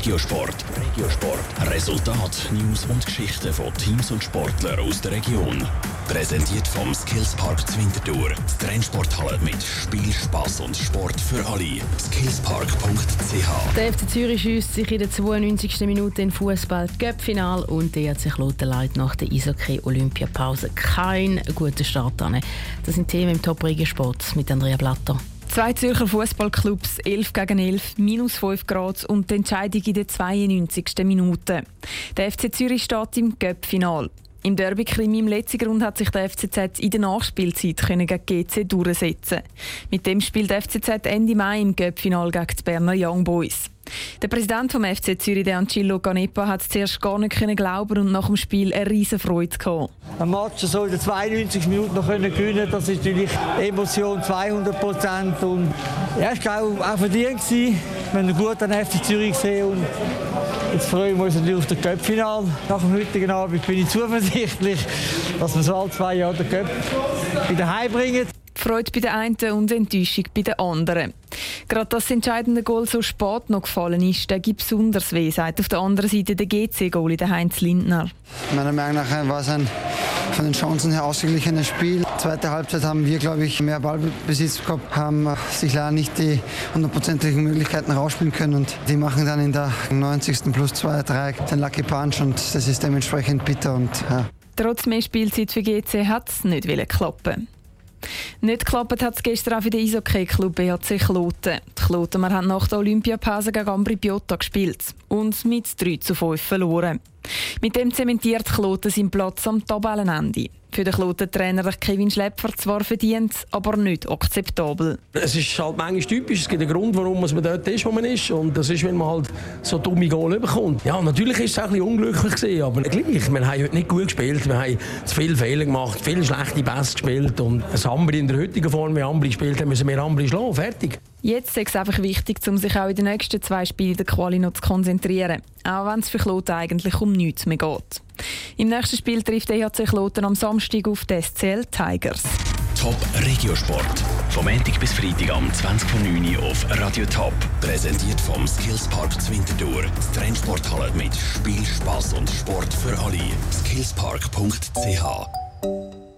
Regiosport. Regiosport. Resultat, News und Geschichten von Teams und Sportlern aus der Region. Präsentiert vom Skillspark Zwintertour. Die Trennsporthalle mit Spiel, Spass und Sport für alle. Skillspark.ch. Der FC Zürich schießt sich in der 92. Minute in Fußball Göppfinal und der hat sich leidet nach der Eishockey-Olympiapause kein guter Start an. Das sind Themen im Top Regiosport mit Andrea Blatter. Zwei Zürcher Fußballclubs 11 gegen 11, minus 5 Grad und die Entscheidung in der 92. Minute. Der FC Zürich steht im Göpp-Final. Im Derby-Krimi im letzten Grund hat sich der FCZ in der Nachspielzeit gegen GC durchsetzen. Mit dem spielt der FCZ Ende Mai im Göpp-Final gegen die Berner Young Boys. Der Präsident vom FC Zürich, der Angelo Canepa, hat zuerst gar nicht glauben und nach dem Spiel eine riesen Freude gehabt. Ein Match so in den 92 Minuten noch können gewinnen, das ist natürlich Emotion 200 Prozent und ja, es war auch, verdient gewesen. Wir haben gut an FC Zürich gesehen und jetzt freuen wir uns natürlich auf das Cup-Final. Nach dem heutigen Abend bin ich zuversichtlich, dass wir so alle zwei Jahre den Cup wieder heimbringen. Freude bei den einen und Enttäuschung bei den anderen. Gerade dass das entscheidende Goal so spät noch gefallen ist, der gibt besonders weh, sagt auf der anderen Seite der GC-Goalie, der Heinz Lindner. Meiner Meinung nach war es ein von den Chancen her ausgeglichenes Spiel. Zweite Halbzeit haben wir, glaube ich, mehr Ballbesitz gehabt, haben sich leider nicht die hundertprozentigen Möglichkeiten rausspielen können und die machen dann in der 90. plus 2, 3 den Lucky Punch und das ist dementsprechend bitter. Und, ja. Trotz mehr Spielzeit für GC hat es nicht klappen nicht geklappt hat es gestern auch für den Eishockey-Club BHC Kloten. Die Kloten haben nach der Olympiapause gegen Ambri Piotta gespielt und mit 3 zu 5 verloren. Mit dem zementiert Kloten seinen Platz am Tabellenende. Für den Kloten-Trainer Kevin Schlepfer zwar verdient, aber nicht akzeptabel. Es ist halt manchmal typisch. Es gibt einen Grund, warum man dort ist, wo man ist. Und das ist, wenn man halt so dumme Goal bekommt. Ja, natürlich ist es auch ein bisschen unglücklich gewesen, aber gleich. Wir haben heute nicht gut gespielt. Wir haben zu viele Fehler gemacht, viele schlechte Pässe gespielt. Und das Ambri in der heutigen Form, wie Ambri gespielt haben, müssen wir Ambri schlagen. Fertig. Jetzt ist es einfach wichtig, um sich auch in den nächsten zwei Spielen der Quali noch zu konzentrieren. Auch wenn es für Kloten eigentlich um nichts mehr geht. Im nächsten Spiel trifft EHC Kloten am Samstag auf die SCL Tigers. Top Regiosport. Vom Montag bis Freitag am 20.09 Uhr auf Radio Top. Präsentiert vom Skillspark Zwintertour. Die Trendsporthalle mit Spiel, Spass und Sport für alle. Skillspark.ch